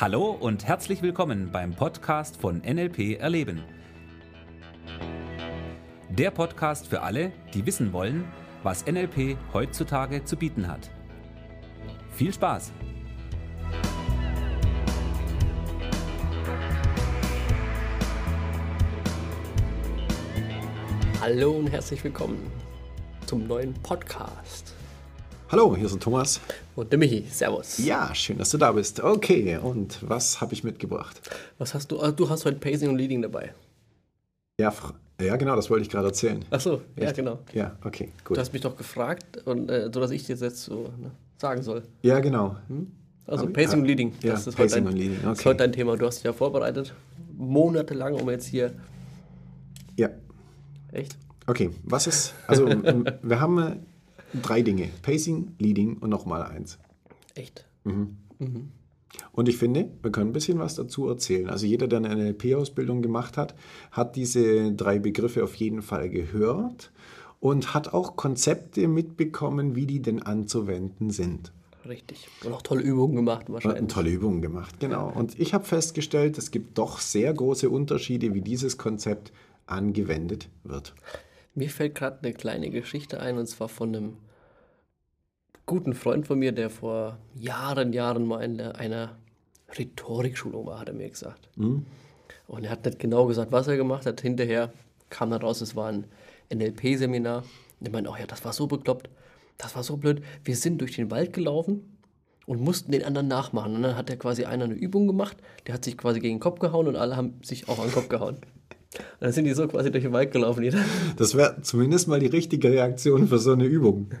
Hallo und herzlich willkommen beim Podcast von NLP Erleben. Der Podcast für alle, die wissen wollen, was NLP heutzutage zu bieten hat. Viel Spaß! Hallo und herzlich willkommen zum neuen Podcast. Hallo, hier ist Thomas. Und der Michi, servus. Ja, schön, dass du da bist. Okay, und was habe ich mitgebracht? Was hast du? Ah, Du hast heute Pacing und Leading dabei. Ja, ja genau, das wollte ich gerade erzählen. Ach so, ja Echt? genau. Ja, okay, gut. Du hast mich doch gefragt, und, äh, so dass ich dir das jetzt so ne, sagen soll. ja, genau. Also Hab ich- Pacing ah, und Leading, ja, das ist, Pacing heute und dein, Leading, das ist okay. heute dein Thema. Du hast dich ja vorbereitet, monatelang, um jetzt hier, Ja, echt? okay. Was ist, also wir haben äh, drei Dinge. Pacing, Leading und nochmal eins. Echt? Und ich finde, wir können ein bisschen was dazu erzählen. Also jeder, der eine NLP-Ausbildung gemacht hat, hat diese drei Begriffe auf jeden Fall gehört und hat auch Konzepte mitbekommen, wie die denn anzuwenden sind. Richtig. Und auch tolle Übungen gemacht Und wahrscheinlich. tolle Übungen gemacht, genau. Und ich habe festgestellt, es gibt doch sehr große Unterschiede, wie dieses Konzept angewendet wird. Mir fällt gerade eine kleine Geschichte ein, und zwar von einem guten Freund von mir, der vor Jahren, Jahren mal in einer Rhetorikschulung war, hat er mir gesagt. Und er hat nicht genau gesagt, was er gemacht hat. Hinterher kam dann raus, es war ein NLP-Seminar. Und er meinte, oh ja, das war so bekloppt, das war so blöd. Wir sind durch den Wald gelaufen und mussten den anderen nachmachen. Und dann hat er quasi einer eine Übung gemacht, der hat sich quasi gegen den Kopf gehauen und alle haben sich auch an den Kopf gehauen. Und dann sind die so quasi durch den Wald gelaufen, jeder. Das wäre zumindest mal die richtige Reaktion für so eine Übung.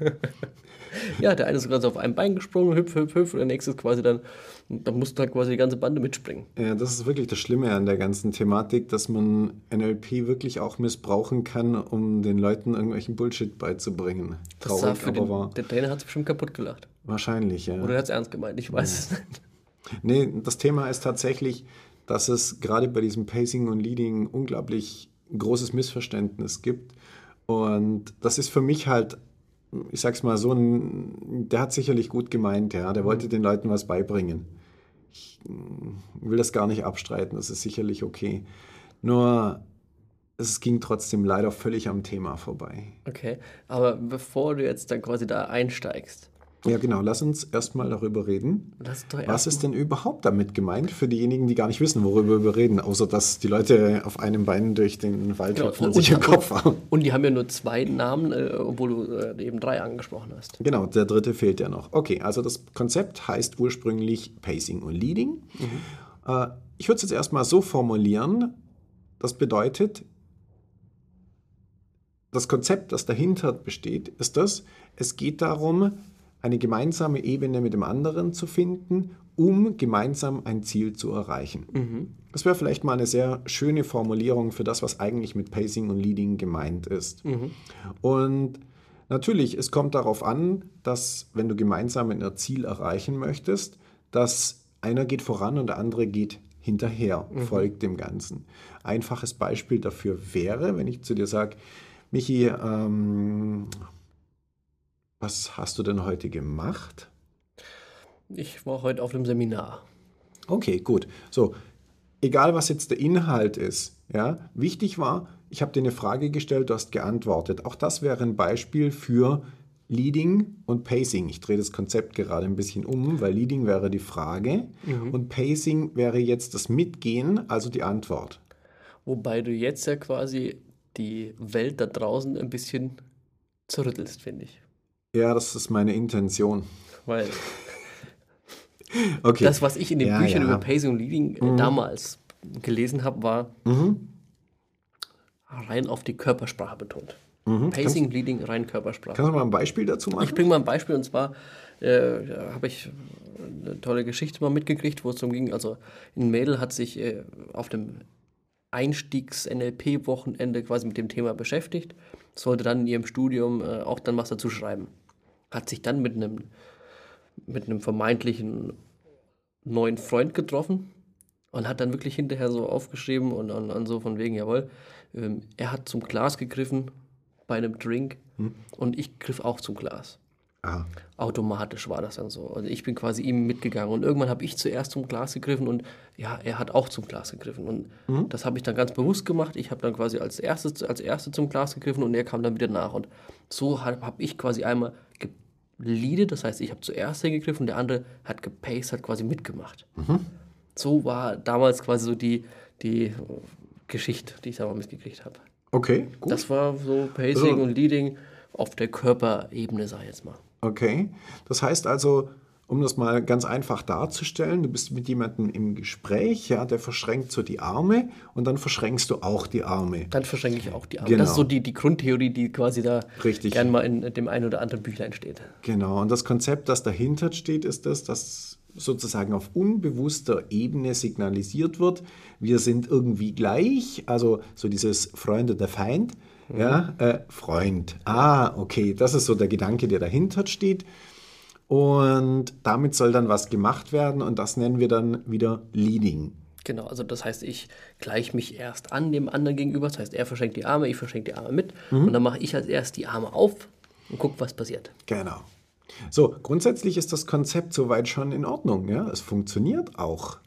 Ja, der eine ist gerade so auf einem Bein gesprungen, hüpf, hüpf, hüpf, und der nächste ist quasi dann, da musste halt quasi die ganze Bande mitspringen. Ja, das ist wirklich das Schlimme an der ganzen Thematik, dass man NLP wirklich auch missbrauchen kann, um den Leuten irgendwelchen Bullshit beizubringen. Das Traurig, für aber den, wahr. der Trainer hat es bestimmt kaputt gelacht. Wahrscheinlich, ja. Oder er hat es ernst gemeint, ich weiß es nicht. Nee, das Thema ist tatsächlich, dass es gerade bei diesem Pacing und Leading unglaublich großes Missverständnis gibt. Und das ist für mich halt, ich sag's mal so, ein, der hat sicherlich gut gemeint, ja. Der wollte den Leuten was beibringen. Ich mm, will das gar nicht abstreiten, das ist sicherlich okay. Nur, es ging trotzdem leider völlig am Thema vorbei. Okay, aber bevor du jetzt dann quasi da einsteigst, Ja, genau, lass uns erstmal darüber reden. Was ist denn überhaupt damit gemeint für diejenigen, die gar nicht wissen, worüber wir reden, außer dass die Leute auf einem Bein durch den Wald Genau, und sich den und- Kopf hauen? Und die haben ja nur zwei Namen, äh, obwohl du äh, eben drei angesprochen hast. Genau, der dritte fehlt ja noch. Okay, also das Konzept heißt ursprünglich Pacing und Leading. Äh, ich würde es jetzt erstmal so formulieren, das bedeutet, das Konzept, das dahinter besteht, ist das, es geht darum, eine gemeinsame Ebene mit dem anderen zu finden, um gemeinsam ein Ziel zu erreichen. Das wäre vielleicht mal eine sehr schöne Formulierung für das, was eigentlich mit Pacing und Leading gemeint ist. Und natürlich, es kommt darauf an, dass wenn du gemeinsam ein Ziel erreichen möchtest, dass einer geht voran und der andere geht hinterher, folgt dem Ganzen. Einfaches Beispiel dafür wäre, wenn ich zu dir sage, Michi, ähm, was hast du denn heute gemacht? Ich war heute auf einem Seminar. Okay, gut. So, egal was jetzt der Inhalt ist, ja, wichtig war, ich habe dir eine Frage gestellt, du hast geantwortet. Auch das wäre ein Beispiel für Leading und Pacing. Ich drehe das Konzept gerade ein bisschen um, weil Leading wäre die Frage und Pacing wäre jetzt das Mitgehen, also die Antwort. Wobei du jetzt ja quasi die Welt da draußen ein bisschen zerrüttelst, finde ich. Ja, das ist meine Intention. Weil Okay. das, was ich in den Ja, Büchern ja. Mhm. über Pacing und Leading äh, damals gelesen habe, war rein auf die Körpersprache betont. Pacing, Leading, rein Körpersprache. Mhm. Kannst du mal ein Beispiel dazu machen? Ich bringe mal ein Beispiel und zwar äh, habe ich eine tolle Geschichte mal mitgekriegt, wo es darum ging. Also ein Mädel hat sich äh, auf dem Einstiegs-NLP-Wochenende quasi mit dem Thema beschäftigt, sollte dann in ihrem Studium äh, auch dann was dazu schreiben. Hat sich dann mit einem mit einem vermeintlichen neuen Freund getroffen und hat dann wirklich hinterher so aufgeschrieben und, und, und so von wegen, jawohl, ähm, er hat zum Glas gegriffen bei einem Drink und ich griff auch zum Glas. Aha. Automatisch war das dann so. Also ich bin quasi ihm mitgegangen und irgendwann habe ich zuerst zum Glas gegriffen und ja, er hat auch zum Glas gegriffen. Und Mhm. das habe ich dann ganz bewusst gemacht. Ich habe dann quasi als erstes als Erste zum Glas gegriffen und er kam dann wieder nach. Und so habe hab ich quasi einmal geleadet, das heißt, ich habe zuerst hingegriffen und der andere hat gepaced, hat quasi mitgemacht. Mhm. So war damals quasi so die, die Geschichte, die ich da mal mitgekriegt habe. Okay, gut. Das war so Pacing Also- und Leading auf der Körperebene, sag ich jetzt mal. Okay. Das heißt also, um das mal ganz einfach darzustellen, du bist mit jemandem im Gespräch, ja, der verschränkt so die Arme und dann verschränkst du auch die Arme. Dann verschränke ich auch die Arme. Genau. Das ist so die, die Grundtheorie, die quasi da Richtig. gern mal in dem einen oder anderen Büchlein steht. Genau. Und das Konzept, das dahinter steht, ist das, dass sozusagen auf unbewusster Ebene signalisiert wird, wir sind irgendwie gleich, also so dieses Freunde der Feind, ja, äh, Freund. Ah, okay, das ist so der Gedanke, der dahinter steht. Und damit soll dann was gemacht werden und das nennen wir dann wieder Leading. Genau, also das heißt, ich gleiche mich erst an dem anderen gegenüber. Das heißt, er verschenkt die Arme, ich verschenke die Arme mit. Mhm. Und dann mache ich als erst die Arme auf und gucke, was passiert. Genau. So, grundsätzlich ist das Konzept soweit schon in Ordnung, ja. Es funktioniert auch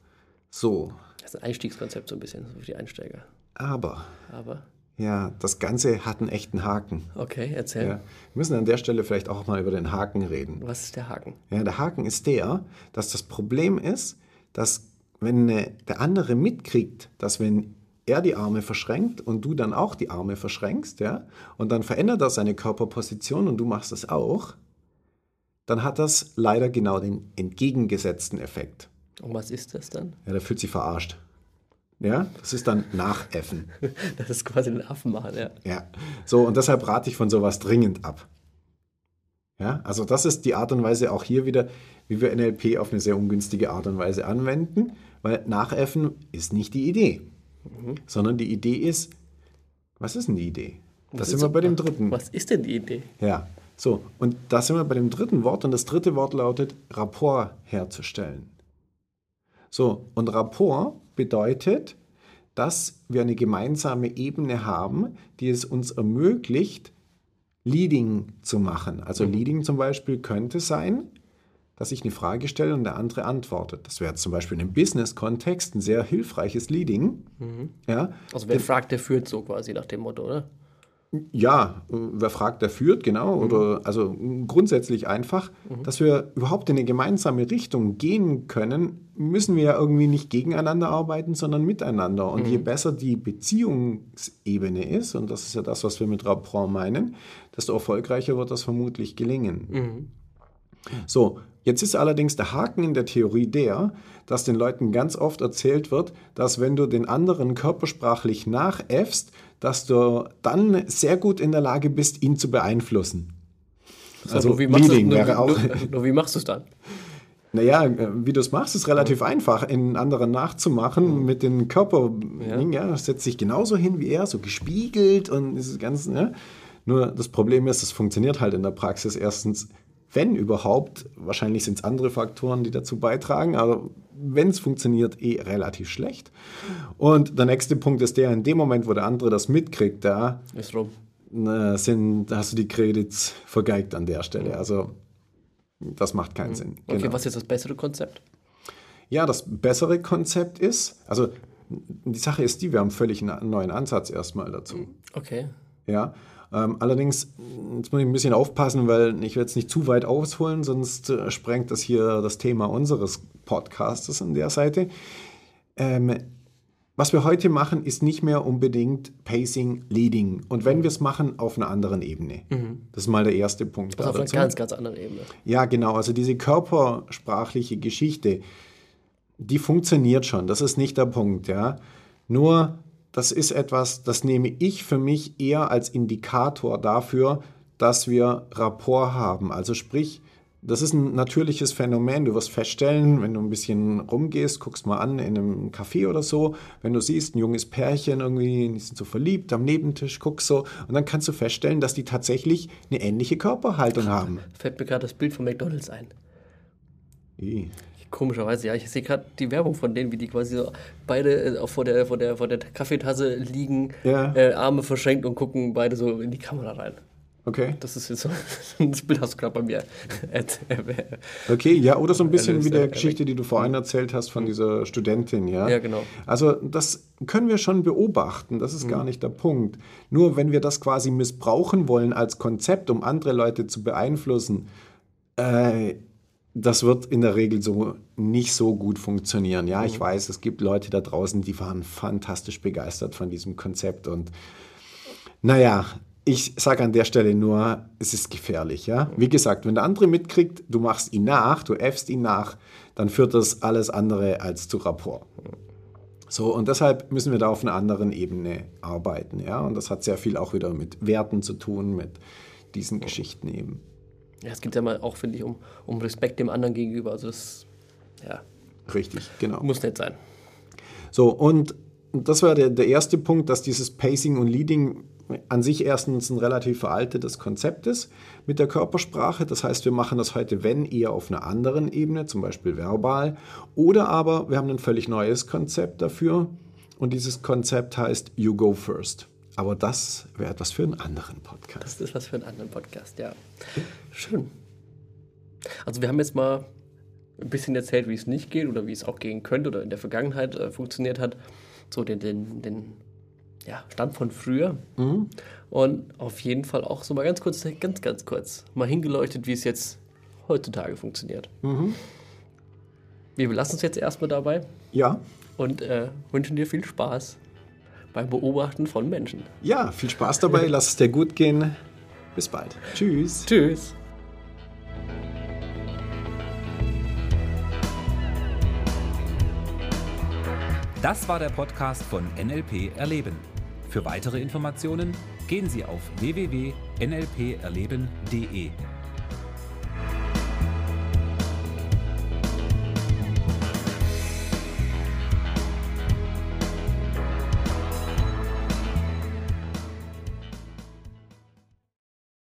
so. Das ist ein Einstiegskonzept so ein bisschen, für die Einsteiger. Aber, Aber, ja, das Ganze hat einen echten Haken. okay, erzähl. Ja. Wir müssen an der Stelle vielleicht auch mal über den Haken reden. Was ist der Haken? Ja, der Haken ist der, dass das Problem ist, dass wenn der andere mitkriegt, dass wenn er die Arme verschränkt und du dann auch die Arme verschränkst, ja, und dann verändert er seine Körperposition und du machst es auch, dann hat das leider genau den entgegengesetzten Effekt. Und was ist das dann? Ja, der fühlt sich verarscht. Ja, das ist dann Nachäffen. Das ist quasi den Affen machen, ja. Ja, so und deshalb rate ich von sowas dringend ab. Ja, also das ist die Art und Weise auch hier wieder, wie wir NLP auf eine sehr ungünstige Art und Weise anwenden, weil Nachäffen ist nicht die Idee, sondern die Idee ist, was ist denn die Idee? Da sind wir bei dem dritten. Was ist denn die Idee? Ja, so und da sind wir bei dem dritten Wort und das dritte Wort lautet Rapport herzustellen. So, und Rapport bedeutet, dass wir eine gemeinsame Ebene haben, die es uns ermöglicht, Leading zu machen. Also Leading zum Beispiel könnte sein, dass ich eine Frage stelle und der andere antwortet. Das wäre zum Beispiel in einem Business-Kontext ein sehr hilfreiches Leading. Ja, Also wer fragt, der führt so quasi nach dem Motto, oder? Ja, äh, wer fragt, der führt, genau. Oder also grundsätzlich einfach, dass wir überhaupt in eine gemeinsame Richtung gehen können, müssen wir ja irgendwie nicht gegeneinander arbeiten, sondern miteinander. Und je besser die Beziehungsebene ist, und das ist ja das, was wir mit Rapport meinen, desto erfolgreicher wird das vermutlich gelingen. So, jetzt ist allerdings der Haken in der Theorie der, dass den Leuten ganz oft erzählt wird, dass wenn du den anderen körpersprachlich nachäffst, dass du dann sehr gut in der Lage bist, ihn zu beeinflussen. Also nur wie machst Leading wäre auch, Nur, nur wie machst du es dann? naja, äh, wie du es machst, ist relativ einfach, einen anderen nachzumachen mit den Körper. Ja. ja, setzt sich genauso hin wie er, so gespiegelt und dieses Ganze. Ne? Nur das Problem ist, es funktioniert halt in der Praxis erstens, wenn überhaupt, wahrscheinlich sind es andere Faktoren, die dazu beitragen, aber wenn es funktioniert, eh relativ schlecht. Und der nächste Punkt ist der, in dem Moment, wo der andere das mitkriegt, da Ist rum. sind, hast du die Credits vergeigt an der Stelle. Also das macht keinen Sinn. Okay, Genau. was ist das bessere Konzept? Ja, das bessere Konzept ist, also die Sache ist die, wir haben völlig einen neuen Ansatz erstmal dazu. Okay. Ja, ähm, allerdings, jetzt muss ich ein bisschen aufpassen, weil ich will jetzt nicht zu weit ausholen, sonst äh, sprengt das hier das Thema unseres Podcastes an der Seite. Ähm, was wir heute machen, ist nicht mehr unbedingt Pacing, Leading. Und wenn wir es machen, auf einer anderen Ebene. Das ist mal der erste Punkt. Also auf einer dazu. ganz, ganz anderen Ebene. Ja, genau. Also diese körpersprachliche Geschichte, die funktioniert schon. Das ist nicht der Punkt, ja. Nur, das ist etwas, das nehme ich für mich eher als Indikator dafür, dass wir Rapport haben. Also sprich, das ist ein natürliches Phänomen. Du wirst feststellen, wenn du ein bisschen rumgehst, guckst mal an in einem Café oder so, wenn du siehst, ein junges Pärchen irgendwie, die sind so verliebt am Nebentisch, guckst so, und dann kannst du feststellen, dass die tatsächlich eine ähnliche Körperhaltung haben. Fällt mir gerade das Bild von McDonalds ein. Komischerweise, ja. Ich sehe gerade die Werbung von denen, wie die quasi so beide äh, vor der, vor der, vor der Kaffeetasse liegen, Ja. äh, Arme verschränkt und gucken beide so in die Kamera rein. Okay. Das ist jetzt so, das Bild hast du gerade bei mir. okay, ja, oder so ein bisschen wie der Geschichte, die du vorhin erzählt hast von dieser Studentin, ja? Ja, genau. Also das können wir schon beobachten, das ist mhm. gar nicht der Punkt. Nur wenn wir das quasi missbrauchen wollen als Konzept, um andere Leute zu beeinflussen, äh, das wird in der Regel so nicht so gut funktionieren. Ja, ich mhm. weiß, es gibt Leute da draußen, die waren fantastisch begeistert von diesem Konzept und naja, ich sage an der Stelle nur, es ist gefährlich. Ja? Wie gesagt, wenn der andere mitkriegt, du machst ihn nach, du äffst ihn nach, dann führt das alles andere als zu Rapport. So, und deshalb müssen wir da auf einer anderen Ebene arbeiten. Ja? Und das hat sehr viel auch wieder mit Werten zu tun, mit diesen Geschichten eben. Ja, es geht ja mal auch, finde ich, um, um Respekt dem anderen gegenüber. Also das, ja. Richtig, genau. Muss nicht sein. So, und das war der, der erste Punkt, dass dieses Pacing und Leading an sich erstens ein relativ veraltetes Konzept ist mit der Körpersprache. Das heißt, wir machen das heute, wenn eher auf einer anderen Ebene, zum Beispiel verbal. Oder aber wir haben ein völlig neues Konzept dafür. Und dieses Konzept heißt You Go First. Aber das wäre etwas für einen anderen Podcast. Das ist was für einen anderen Podcast, ja. Schön. Also wir haben jetzt mal ein bisschen erzählt, wie es nicht geht oder wie es auch gehen könnte oder in der Vergangenheit äh, funktioniert hat. So den, den, den ja, Stand von früher. Mhm. Und auf jeden Fall auch so mal ganz kurz, ganz, ganz kurz, mal hingeleuchtet, wie es jetzt heutzutage funktioniert. Mhm. Wir belassen uns jetzt erstmal dabei. Ja. Und äh, wünschen dir viel Spaß beim Beobachten von Menschen. Ja, viel Spaß dabei, lass es dir gut gehen. Bis bald. Tschüss. Tschüss. Das war der Podcast von NLP Erleben. Für weitere Informationen gehen Sie auf www.nlperleben.de.